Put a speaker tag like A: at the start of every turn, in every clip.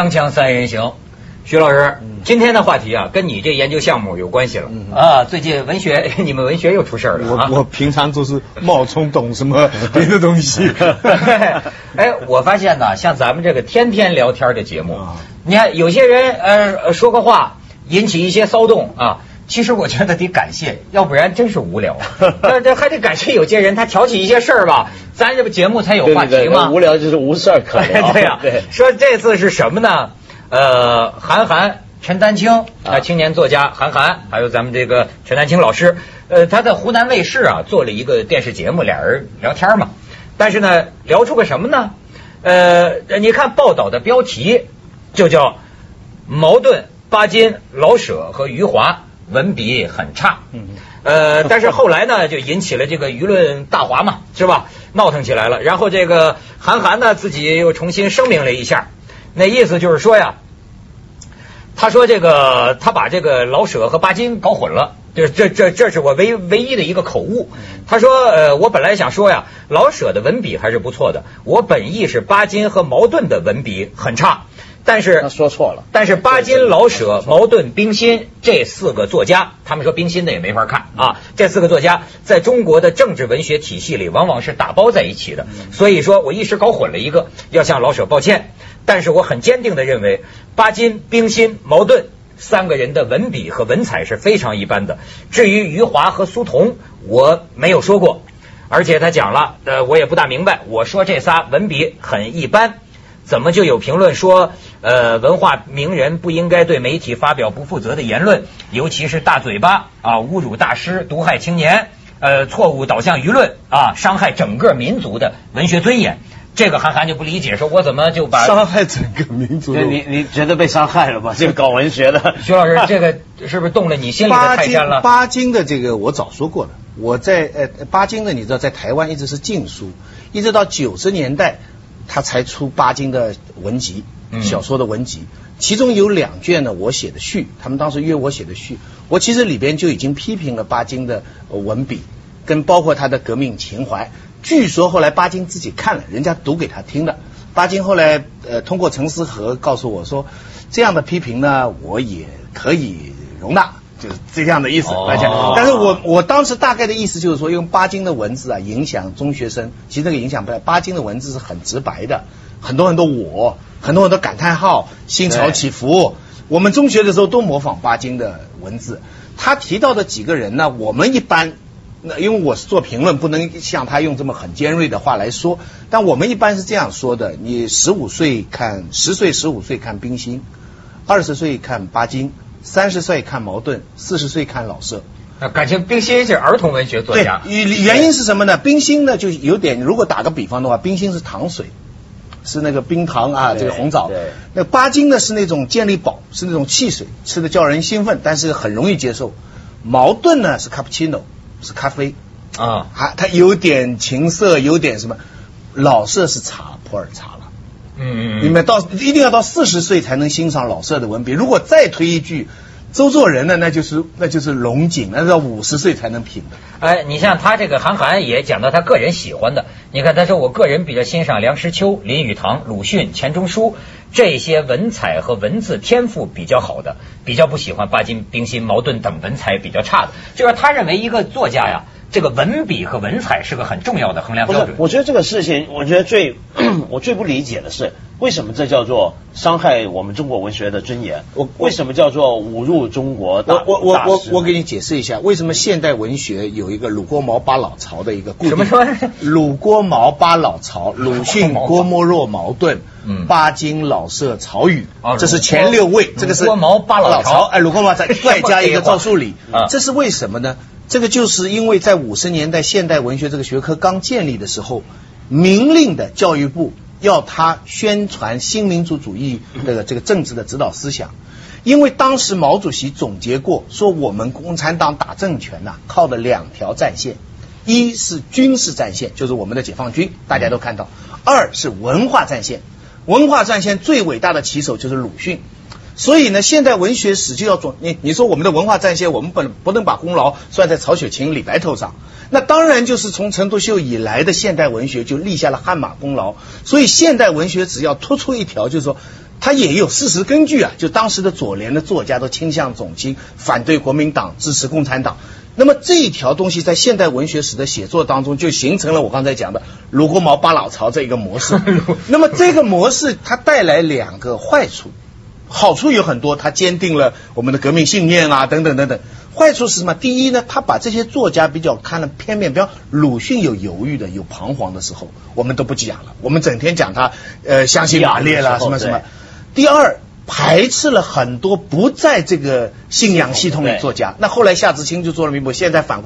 A: 锵锵三人行，徐老师，今天的话题啊，跟你这研究项目有关系了啊。最近文学，你们文学又出事儿了啊。
B: 我我平常都是冒充懂什么 别的东西。
A: 哎，我发现呢，像咱们这个天天聊天的节目
B: 啊，
A: 你看有些人呃说个话引起一些骚动啊。其实我觉得得感谢，要不然真是无聊。这这还得感谢有些人，他挑起一些事儿吧，咱这不节目才有话题吗？
C: 对对对无聊就是无事儿可聊。
A: 对呀、
C: 对
A: 说这次是什么呢？呃，韩寒、陈丹青啊，青年作家韩寒，还有咱们这个陈丹青老师，呃，他在湖南卫视啊做了一个电视节目，俩人聊天嘛。但是呢，聊出个什么呢？呃，你看报道的标题就叫矛盾巴金、老舍和余华文笔很差。
B: 嗯
A: 呃，但是后来呢，就引起了这个舆论大哗嘛，是吧？闹腾起来了。然后这个韩寒呢，自己又重新声明了一下，那意思就是说呀，他说这个他把这个老舍和巴金搞混了。这这这这是我唯唯一的一个口误。他说，呃，我本来想说呀，老舍的文笔还是不错的，我本意是巴金和茅盾的文笔很差，但是
C: 他说错了。
A: 但是巴金、老舍、茅盾、冰心这四个作家，他们说冰心的也没法看啊。这四个作家在中国的政治文学体系里，往往是打包在一起的。所以说我一时搞混了一个，要向老舍抱歉。但是我很坚定的认为，巴金、冰心、茅盾三个人的文笔和文采是非常一般的。至于余华和苏童，我没有说过，而且他讲了，呃，我也不大明白，我说这仨文笔很一般。怎么就有评论说，呃，文化名人不应该对媒体发表不负责的言论，尤其是大嘴巴啊，侮辱大师，毒害青年，呃，错误导向舆论啊，伤害整个民族的文学尊严。这个韩寒就不理解，说我怎么就把
B: 伤害整个民族
C: 对你你觉得被伤害了吧？这个搞文学的，
A: 徐老师，这个是不是动了你心里的泰山了？
B: 巴金的这个我早说过了，我在呃巴金的你知道在台湾一直是禁书，一直到九十年代他才出巴金的文集
A: 嗯，
B: 小说的文集，其中有两卷呢我写的序，他们当时约我写的序，我其实里边就已经批评了巴金的呃文笔，跟包括他的革命情怀。据说后来巴金自己看了，人家读给他听的。巴金后来呃通过陈思和告诉我说，这样的批评呢我也可以容纳，就是这样的意思
A: 哦
B: 来讲。但是我我当时大概的意思就是说，用巴金的文字啊影响中学生，其实这个影响不大。巴金的文字是很直白的，很多很多我，很多很多感叹号，心潮起伏。我们中学的时候都模仿巴金的文字，他提到的几个人呢，我们一般。那因为我是做评论，不能像他用这么很尖锐的话来说。但我们一般是这样说的：你十五岁看，十岁十五岁看冰心，二十岁看巴金，三十岁看茅盾，四十岁看老舍。
A: 啊感情冰心是儿童文学作
B: 对
A: 家，，
B: 原原因是什么呢？冰心呢，就有点，如果打个比方的话，冰心是糖水，是那个冰糖啊，这个红枣
C: 对。
B: 那巴金呢是那种健力宝，是那种汽水，吃的叫人兴奋，但是很容易接受。茅盾呢是卡布奇诺，是咖啡。
A: 啊，
B: 还，它有点情色，有点什么。老舍是茶，普洱茶了。
A: 嗯嗯
B: 你们到一定要到四十岁才能欣赏老舍的文笔。如果再推一句，周作人呢，那就是那就是龙井，那是要五十岁才能品的。
A: 哎，你像他这个韩寒也讲到他个人喜欢的，你看他说我个人比较欣赏梁实秋、林语堂、鲁迅、钱钟书这些文采和文字天赋比较好的，比较不喜欢巴金、冰心、茅盾等文采比较差的。就是他认为一个作家呀，这个文笔和文采是个很重要的衡量
C: 不是
A: 标准，。
C: 我觉得这个事情，我觉得最 我最不理解的是，为什么这叫做伤害我们中国文学的尊严？
B: 我
C: 为什么叫做侮辱中国大
B: 我我我我我给你解释一下，为什么现代文学有一个鲁郭毛八老曹的一个固定
A: 什么说
B: 鲁郭毛八老曹，鲁迅、郭沫若、茅盾，
A: 嗯
B: 巴金、老舍、曹禺
A: 哦，
B: 这是前六位，这个是
A: 鲁郭毛八老曹
B: 哎，鲁郭毛再 再加一个赵树理
A: 啊，
B: 这是为什么呢？这个就是因为在五十年代现代文学这个学科刚建立的时候，明令的教育部要他宣传新民主主义的这个政治的指导思想。因为当时毛主席总结过，说我们共产党打政权呐、靠的两条战线，一是军事战线，就是我们的解放军，大家都看到；二是文化战线，文化战线最伟大的旗手就是鲁迅。所以呢，现代文学史就要做你你说我们的文化战线，我们不能不能把功劳算在曹雪芹、李白头上。那当然就是从陈独秀以来的现代文学就立下了汗马功劳。所以现代文学只要突出一条，就是说它也有事实根据啊，就当时的左联的作家都倾向总经，反对国民党，支持共产党。那么这一条东西在现代文学史的写作当中，就形成了我刚才讲的卢沟毛八老巢这一个模式。那么这个模式它带来两个坏处，好处有很多，他坚定了我们的革命信念啊，等等等等。坏处是什么？第一呢，他把这些作家比较看了片面，比方鲁迅有犹豫的，有彷徨的时候，我们都不讲了，我们整天讲他呃相信马列啦，什么什么。第二，排斥了很多不在这个信仰系统里作家。那后来夏志清就做了弥补，现在反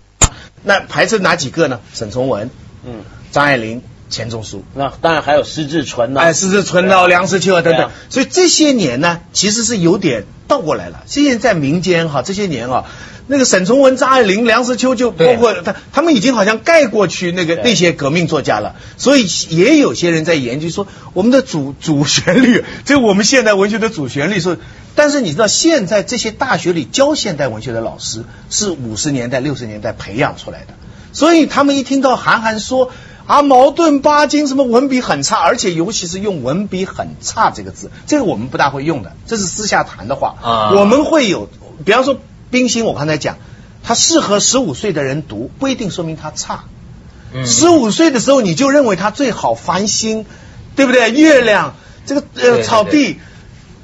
B: 那排斥哪几个呢？沈从文，嗯，张爱玲。钱钟书，
C: 那当然还有施志纯呐，
B: 哎，施志纯呐，梁实秋啊等等，所以这些年呢，其实是有点倒过来了。现在在民间哈，这些年啊，那个沈从文、张爱玲、梁实秋，就包括他，他们已经好像盖过去那个那些革命作家了。所以也有些人在研究说，我们的主主旋律，这我们现代文学的主旋律是。但是你知道，现在这些大学里教现代文学的老师是五十年代、六十年代培养出来的，所以他们一听到韩寒说。啊，矛盾巴金什么文笔很差，而且尤其是用文笔很差这个字，这个我们不大会用的，这是私下谈的话。啊，我们会有，比方说冰心，我刚才讲，它适合十五岁的人读，不一定说明它差。十五岁的时候你就认为它最好，繁星，对不对？月亮，这个呃草地，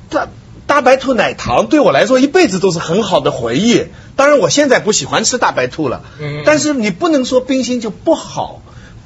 B: 大大白兔奶糖对我来说一辈子都是很好的回忆。当然我现在不喜欢吃大白兔了，嗯，但是你不能说冰心就不好。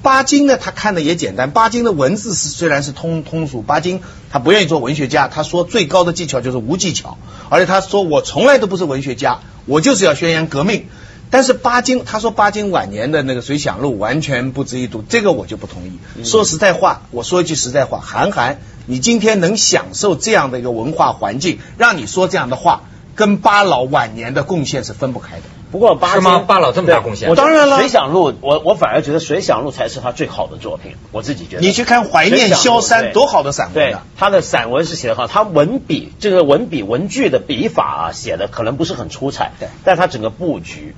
B: 巴金呢，他看的也简单。巴金的文字是虽然是通通俗，巴金他不愿意做文学家。他说最高的技巧就是无技巧，而且他说我从来都不是文学家，我就是要宣扬革命。但是巴金他说巴金晚年的那个《随想录》完全不值一读，这个我就不同意。说实在话，我说一句实在话，韩寒，你今天能享受这样的一个文化环境，让你说这样的话，跟巴老晚年的贡献是分不开的。
C: 不过巴
A: 是吗？巴老这么大贡献，
B: 我当然了。
C: 水响录，我我反而觉得水响录才是他最好的作品，我自己觉得。
B: 你去看怀念萧山，多好的散文
C: 啊！他的散文是写的好，他文笔这个文笔文句的笔法啊，写的可能不是很出彩，
B: 对，
C: 但他整个布局，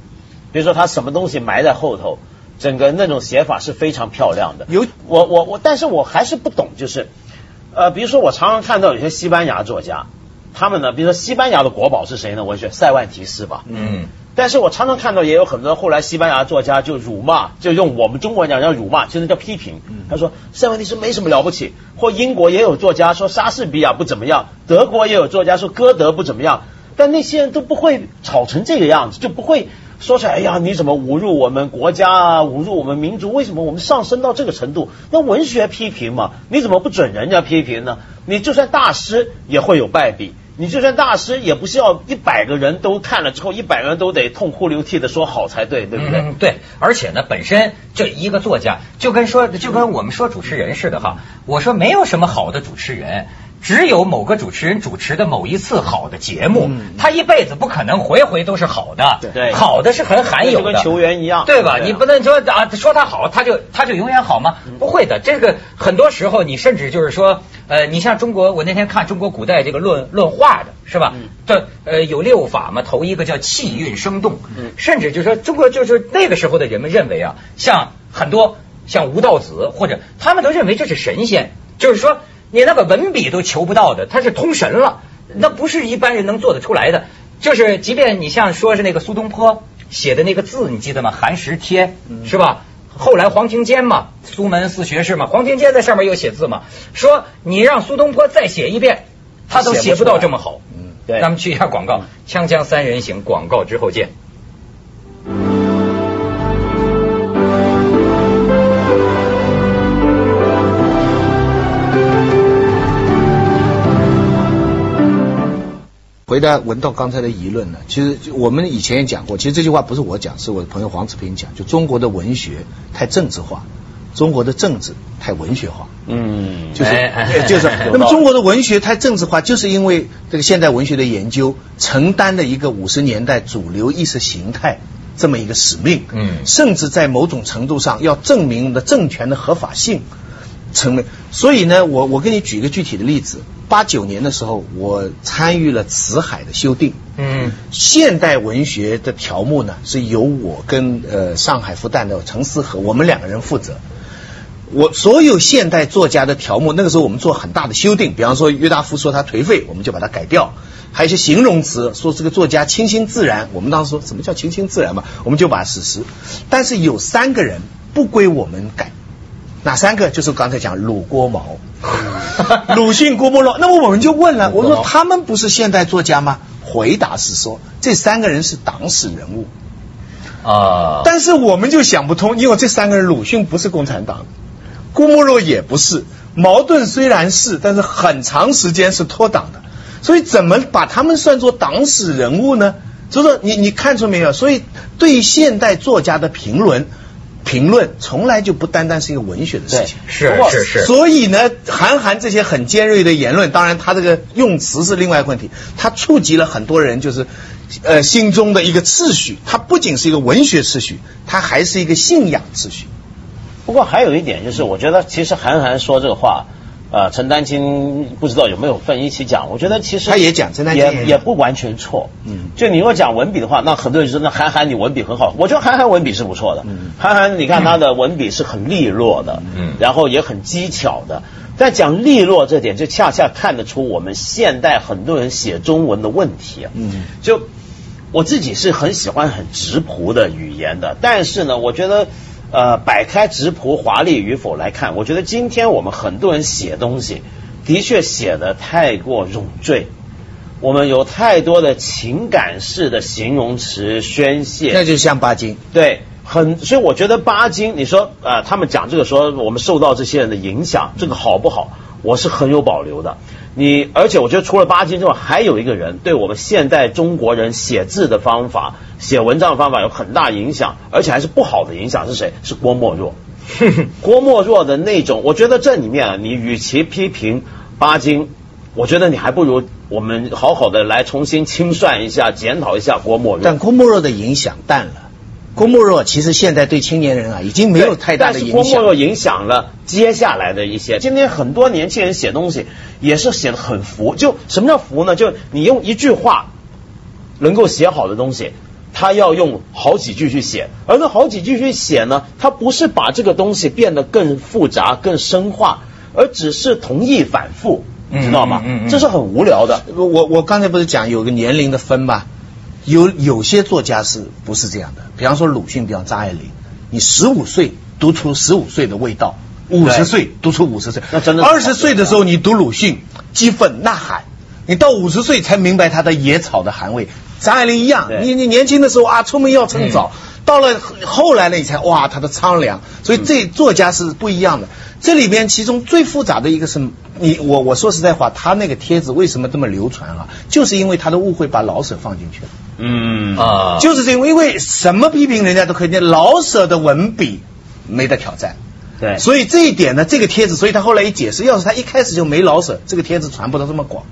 C: 比如说他什么东西埋在后头，整个那种写法是非常漂亮的。
B: 有
C: 我我我，但是我还是不懂，就是呃，比如说我常常看到有些西班牙作家，他们呢，比如说西班牙的国宝是谁呢？文学塞万提斯吧，嗯。但是我常常看到也有很多后来西班牙作家就辱骂，就用我们中国人讲叫辱骂，其实叫批评。他说塞万提斯没什么了不起，或英国也有作家说莎士比亚不怎么样，德国也有作家说歌德不怎么样，但那些人都不会吵成这个样子，就不会说出来，哎呀，你怎么侮辱我们国家啊，侮辱我们民族？为什么我们上升到这个程度？那文学批评嘛，你怎么不准人家批评呢？你就算大师也会有败笔。你就算大师，也不是要一百个人都看了之后，一百个人都得痛哭流涕的说好才对，对不对？
A: 对，而且呢，本身这一个作家就跟说，就跟我们说主持人似的哈。我说没有什么好的主持人。只有某个主持人主持的某一次好的节目，他一辈子不可能回回都是好的。
C: 对，
A: 好的是很罕有
C: 的，跟球员一样，
A: 对吧？你不能说啊，说他好，他就他就永远好吗？不会的，这个很多时候你甚至就是说，呃，你像中国，我那天看中国古代这个论论画的是吧？这呃有六法嘛，头一个叫气韵生动，甚至就是说中国就是那个时候的人们认为啊，像很多像吴道子或者他们都认为这是神仙，就是说。你那个文笔都求不到的，他是通神了，那不是一般人能做得出来的。就是即便你像说是那个苏东坡写的那个字，你记得吗？寒食帖是吧？后来黄庭坚嘛，苏门四学士嘛，黄庭坚在上面又写字嘛，说你让苏东坡再写一遍，他都写不到这么好。
C: 嗯，对。
A: 咱们去一下广告，锵锵三人行，广告之后见。
B: 回答文道刚才的疑论呢，其实我们以前也讲过，其实这句话不是我讲，是我的朋友黄志平讲，就中国的文学太政治化，中国的政治太文学化。嗯，就是就是，那么中国的文学太政治化，就是因为这个现代文学的研究承担了一个五十年代主流意识形态这么一个使命。嗯，甚至在某种程度上要证明的政权的合法性。成为，所以呢，我我给你举一个具体的例子。八九年的时候，我参与了《辞海》的修订。嗯，现代文学的条目呢，是由我跟呃上海复旦的陈思和我们两个人负责。我所有现代作家的条目，那个时候我们做很大的修订，比方说约大夫说他颓废，我们就把它改掉；还有一些形容词，说这个作家清新自然，我们当时说什么叫清新自然嘛，我们就把史实。但是有三个人不归我们改，哪三个？就是刚才讲鲁郭毛、鲁迅、郭沫若。那么我们就问了，我说他们不是现代作家吗？回答是说这三个人是党史人物。
A: 啊，
B: 但是我们就想不通，因为这三个人，鲁迅不是共产党，郭沫若也不是，矛盾虽然是，但是很长时间是脱党的，所以怎么把他们算作党史人物呢？所以说，你你看出没有？所以对现代作家的评论，评论从来就不单单是一个文学的事情。
A: 是是是。
B: 所以呢，韩寒这些很尖锐的言论，当然他这个用词是另外一个问题，他触及了很多人，就是。呃，心中的一个秩序，它不仅是一个文学秩序，它还是一个信仰秩序。
C: 不过还有一点就是，我觉得其实韩寒说这个话，呃，陈丹青不知道有没有份一起讲。我觉得其实
B: 他也讲，陈丹青
C: 也也不完全错。嗯，就你如果讲文笔的话，那很多人说那韩寒你文笔很好，我觉得韩寒文笔是不错的。嗯，韩寒你看他的文笔是很利落的，嗯，然后也很机巧的。但讲利落这点，就恰恰看得出我们现代很多人写中文的问题啊。嗯，就。我自己是很喜欢很直朴的语言的，但是呢，我觉得，呃，摆开直朴华丽与否来看，我觉得今天我们很多人写东西，的确写的太过冗赘，我们有太多的情感式的形容词宣泄，
B: 那就像巴金，
C: 对，很，所以我觉得巴金，你说啊，他们讲这个说我们受到这些人的影响，这个好不好？我是很有保留的。你而且我觉得除了巴金之外，还有一个人对我们现代中国人写字的方法、写文章的方法有很大影响，而且还是不好的影响。是谁？是郭沫若。郭沫若的那种，我觉得这里面啊，你与其批评巴金，我觉得你还不如我们好好的来重新清算一下、检讨一下郭沫若。
B: 但郭沫若的影响淡了。郭沫若其实现在对青年人啊已经没有太大的影响。
C: 郭沫若影响了接下来的一些。今天很多年轻人写东西也是写的很浮。就什么叫浮呢？就你用一句话能够写好的东西，他要用好几句去写。而那好几句去写呢，他不是把这个东西变得更复杂、更深化，而只是同意反复，你知道吗？这是很无聊的。
B: 我我刚才不是讲有个年龄的分吗？有有些作家是不是这样的？比方说鲁迅，比方张爱玲，你十五岁读出十五岁的味道，五十岁读出五十岁，
C: 那真的
B: 二十岁的时候你读鲁迅，激愤呐喊，你到五十岁才明白他的野草的含味。张爱玲一样，你你年轻的时候啊，出门要趁早，到了后来呢，你才哇，他的苍凉。所以这作家是不一样的。这里边其中最复杂的一个是你我我说实在话，他那个帖子为什么这么流传啊？就是因为他的误会把老舍放进去了。嗯啊，就是这个，因为什么批评人家都可以，老舍的文笔没得挑战。
C: 对，
B: 所以这一点呢，这个帖子，所以他后来一解释，要是他一开始就没老舍，这个帖子传播的这么广。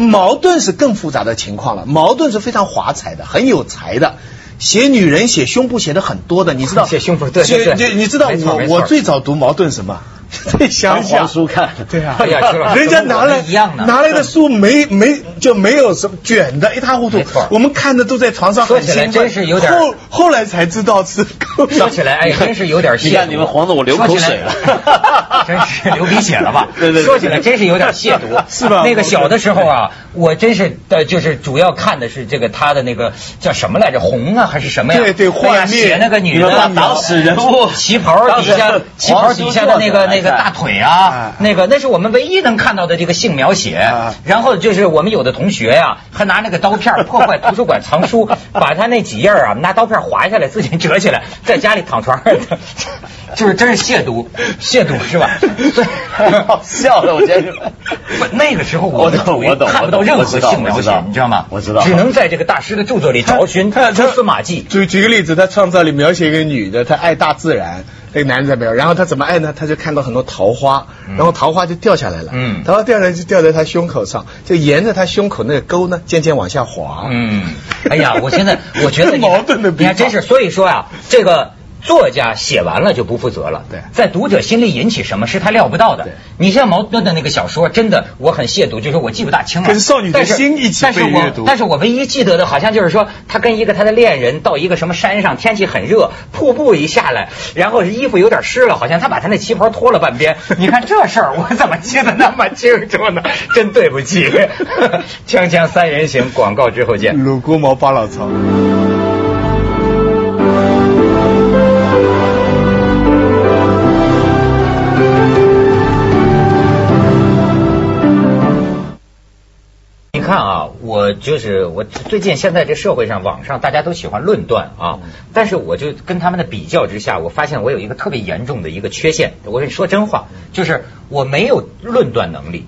B: 矛盾是更复杂的情况了，矛盾是非常华彩的，很有才的，写女人写胸部写的很多的，你知道？
A: 写胸部，对对
B: 对，你知道我我最早读矛盾什么？
C: 最乡下书看，
B: 对啊，人家拿来拿来的书没没就没有什么卷的，一塌糊涂。我们看的都在床上，
A: 说起来真是有点。
B: 后后来才知道是。
A: 说起来哎，真是有点亵渎。
C: 你看你们黄的我流口水了，
A: 真是流鼻血了吧？
C: 对对。
A: 说起来真是有点亵渎，
B: 是吧？
A: 那个小的时候啊，我真是呃，就是主要看的是这个他的那个叫什么来着？红啊还是什么呀？
B: 对对，画
A: 写那个女的
C: 打死人物，
A: 旗袍底下旗袍底下的那个那个大腿啊。啊，那个那是我们唯一能看到的这个性描写，然后就是我们有的同学呀，还拿那个刀片 破坏图书馆藏书，把他那几页啊拿刀片划下来，自己折起来，在家里躺床上，就是真是亵渎，亵渎是吧？
C: 好笑的，我觉得。
A: 那个时候我
C: 懂，我懂，
A: 看不到任何性描写，你知道吗？
C: 我知道，
A: 只能在这个大师的著作里找寻蛛丝马迹。
B: 举举个例子，他创造里描写一个女的，她爱大自然。那个男人在没有，然后他怎么爱呢？他就看到很多桃花，然后桃花就掉下来了，嗯，桃花掉下来就掉在他胸口上，就沿着他胸口那个沟呢，渐渐往下滑。
A: 嗯，哎呀，我现在我觉得
B: 矛盾的，
A: 你还真是，所以说啊，这个作家写完了就不负责了，
B: 对
A: 在读者心里引起什么是他料不到的
B: 对。
A: 你像茅盾的那个小说，真的我很亵渎，就是我记不大清了。
B: 跟少女的心一起被阅读
A: 我但是我唯一记得的好像就是说，他跟一个他的恋人到一个什么山上，天气很热，瀑布一下来，然后衣服有点湿了，好像他把他那旗袍脱了半边。你看这事儿我怎么记得那么清楚呢？真对不起。锵锵三人行，广告之后见。
B: 鲁国毛巴老曹。
A: 我就是我最近现在这社会上网上大家都喜欢论断啊，但是我就跟他们的比较之下，我发现我有一个特别严重的一个缺陷。我跟你说真话，就是我没有论断能力。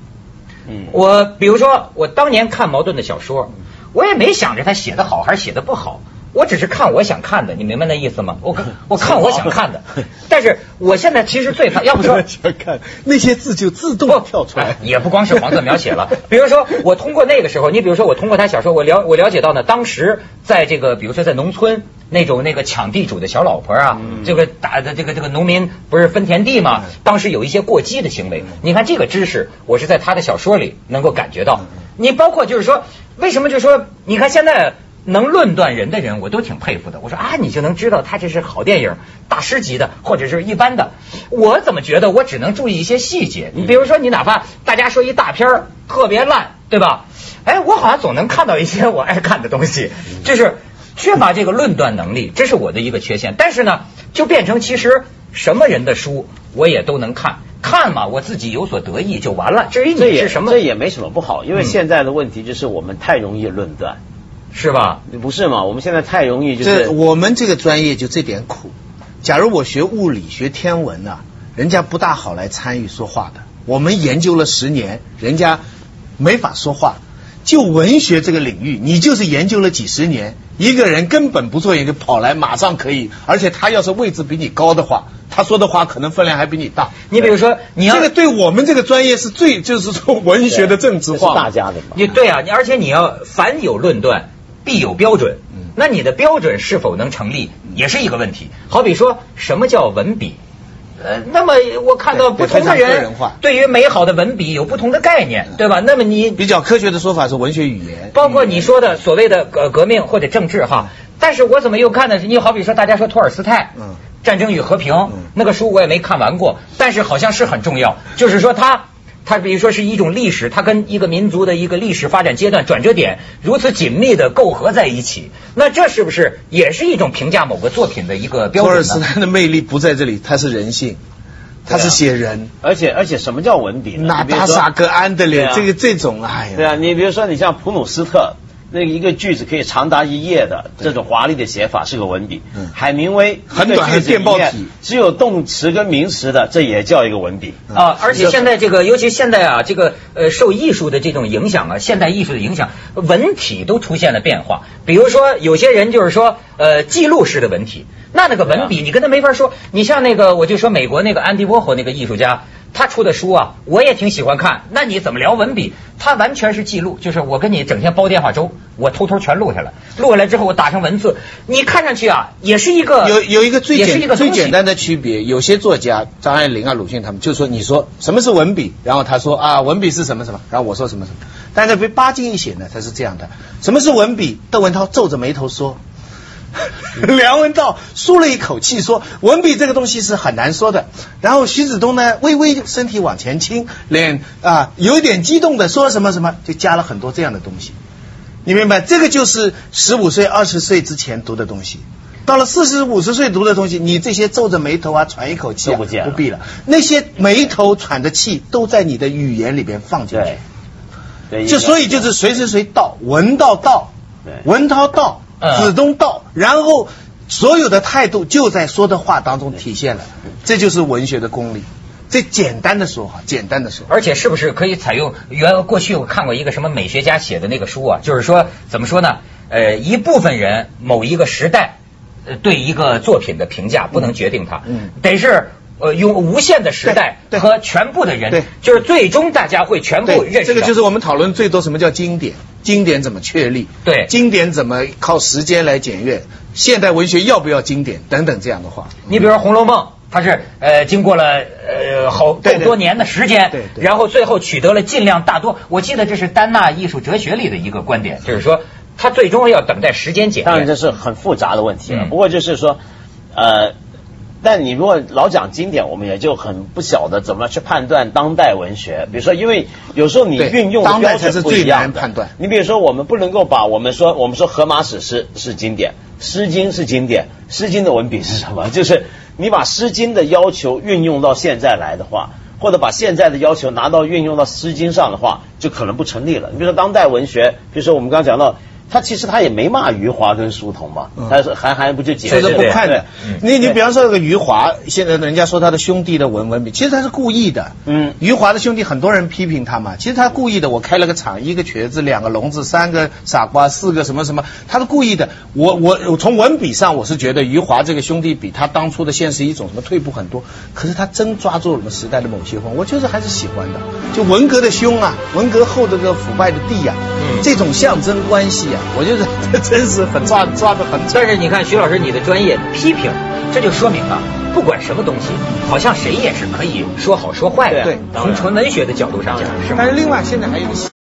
C: 嗯，
A: 我比如说，我当年看茅盾的小说，我也没想着他写的好还是写的不好，我只是看我想看的，你明白那意思吗？我看 我看我想看的，但是我现在其实最怕，要不说
B: 想看那些字就自动跳出来
A: 哎。也不光是黄色描写了。比如说，我通过那个时候，你比如说，我通过他小说，我了我了解到呢，当时在这个，比如说在农村那种那个抢地主的小老婆啊，这个打的这个这个农民不是分田地嘛，当时有一些过激的行为。你看这个知识，我是在他的小说里能够感觉到。你包括就是说，为什么就说，你看现在。能论断人的人，我都挺佩服的。我说啊，你就能知道他这是好电影、大师级的，或者是一般的。我怎么觉得我只能注意一些细节？你比如说，你哪怕大家说一大片儿特别烂，对吧？哎，我好像总能看到一些我爱看的东西，就是缺乏这个论断能力，这是我的一个缺陷。但是呢，就变成其实什么人的书我也都能看，看嘛，我自己有所得意就完了。至于你是什么
C: 这，也没什么不好，因为
A: 嗯
C: 现在的问题就是我们太容易论断，
A: 是吧？
C: 不是嘛？我们现在太容易就
B: 这
C: 是
B: 我们这个专业就这点苦。假如我学物理、学天文啊，人家不大好来参与说话的。我们研究了十年，人家没法说话。就文学这个领域，你就是研究了几十年，一个人根本不做研究，跑来马上可以，而且他要是位置比你高的话，他说的话可能分量还比你大。
A: 你比如说，你要
B: 这个对我们这个专业是最，就是说文学的政治
C: 化是
B: 化。
C: 大家的嘛。
A: 你对啊，你而且你要凡有论断，必有标准。那你的标准是否能成立，也是一个问题。好比说什么叫文笔？呃，那么我看到不同的人对于美好的文笔有不同的概念，对吧？那么你
B: 比较科学的说法是文学语言。
A: 包括你说的所谓的革革命或者政治哈，但是我怎么又看的是，你好比说大家说托尔斯泰，
B: 嗯
A: 战争与和平》
B: 嗯
A: 那个书我也没看完过，但是好像是很重要，就是说它。它比如说是一种历史，它跟一个民族的一个历史发展阶段转折点如此紧密的构合在一起，那这是不是也是一种评价某个作品的一个标准托？
B: 尔斯泰的魅力不在这里，他是人性，他是写人。
C: 而且而且什么叫文笔呢？
B: 纳
C: 你比如说
B: 达萨格安德烈
C: 啊
B: 这个这种，哎呀，
C: 对啊，你比如说你像普鲁斯特。那一个句子可以长达一页的这种华丽的写法是个文笔。
B: 嗯
C: 海明威
B: 很短的电报体
C: 只有动词跟名词的，这也叫一个文笔。
A: 啊，而且现在这个，尤其现在啊，这个呃，受艺术的这种影响啊，现代艺术的影响，文体都出现了变化。比如说，有些人就是说，呃，记录式的文体，那那个文笔，你跟他没法说。你像那个，我就说美国那个安迪沃霍那个艺术家，他出的书啊，我也挺喜欢看。那你怎么聊文笔？他完全是记录，就是我跟你整天煲电话粥，我偷偷全录下来，录下来之后我打成文字，你看上去啊，也是一个
B: 有有一个最
A: 也是一个
B: 最简单的区别，有些作家张爱玲啊、鲁迅他们就说，你说什么是文笔，然后他说啊，文笔是什么什么，然后我说什么什么，但是被巴金一写呢，他是这样的，什么是文笔？窦文涛皱着眉头说。梁文道舒了一口气说：“文笔这个东西是很难说的。”然后徐子东呢，微微身体往前倾，脸啊有一点激动的说什么什么，就加了很多这样的东西。你明白？这个就是十五岁、二十岁之前读的东西。到了四十五十岁读的东西，你这些皱着眉头啊、喘一口气、啊、
C: 都不见了
B: 必了。那些眉头喘的气都在你的语言里边放进去
C: 对。，对，
B: 就所以就是谁谁谁道，文道道，文涛道
A: 嗯，
B: 子东道，然后所有的态度就在说的话当中体现了，这就是文学的功力。这简单的说哈，简单的说，
A: 而且是不是可以采用原过去我看过一个什么美学家写的那个书啊，就是说怎么说呢？呃，一部分人某一个时代呃对一个作品的评价不能决定它，
B: 嗯
A: 得是呃用无限的时代和全部的人，
B: 对
A: 就是最终大家会全部，认识
B: 这个就是我们讨论最多什么叫经典，经典怎么确立？
A: 对
B: 经典怎么靠时间来检阅？现代文学要不要经典等等这样的话。
A: 你比如说《红楼梦》，它是呃经过了呃好
B: 对对
A: 更多年的时间，
B: 对对
A: 然后最后取得了尽量大多。我记得这是丹纳艺术哲学里的一个观点，就是说它最终要等待时间检
C: 当然这。是很复杂的问题了。
A: 嗯
C: 不过就是说，呃，但你如果老讲经典，我们也就很不晓得怎么去判断当代文学。比如说，因为有时候你运用的标准
B: 才是最
C: 不一样
B: 判断
C: 你比如说，我们不能够把我们说我们说荷马史诗是经典，《诗经》是经典，《诗经》的文笔是什么？就是你把《诗经》的要求运用到现在来的话。或者把现在的要求拿到运用到《诗经》上的话，就可能不成立了。你比如说当代文学，比如说我们刚刚讲到，他其实他也没骂余华跟书童嘛，他是韩寒不就解释
B: 这是不看的
A: 嗯。
B: 你你比方说这个余华，现在人家说他的兄弟的文文笔，其实他是故意的。
C: 嗯
B: 余华的兄弟很多人批评他嘛，其实他故意的。我开了个厂，一个瘸子，两个聋子，三个傻瓜，四个什么什么，他是故意的。我我我从文笔上，我是觉得余华这个兄弟比他当初的现实一种什么退步很多。可是他真抓住了我们时代的某些风，我就是还是喜欢的。就文革的凶啊，文革后的这个腐败的地呀、
A: 嗯
B: 这种象征关系啊，我觉得这真是很抓抓的很
A: 但是你看徐老师，你的专业批评，这就说明啊，不管什么东西，好像谁也是可以说好说坏的。
B: 对
A: 从纯文学的角度上讲，是吗
B: 但？是另外现在还有一个。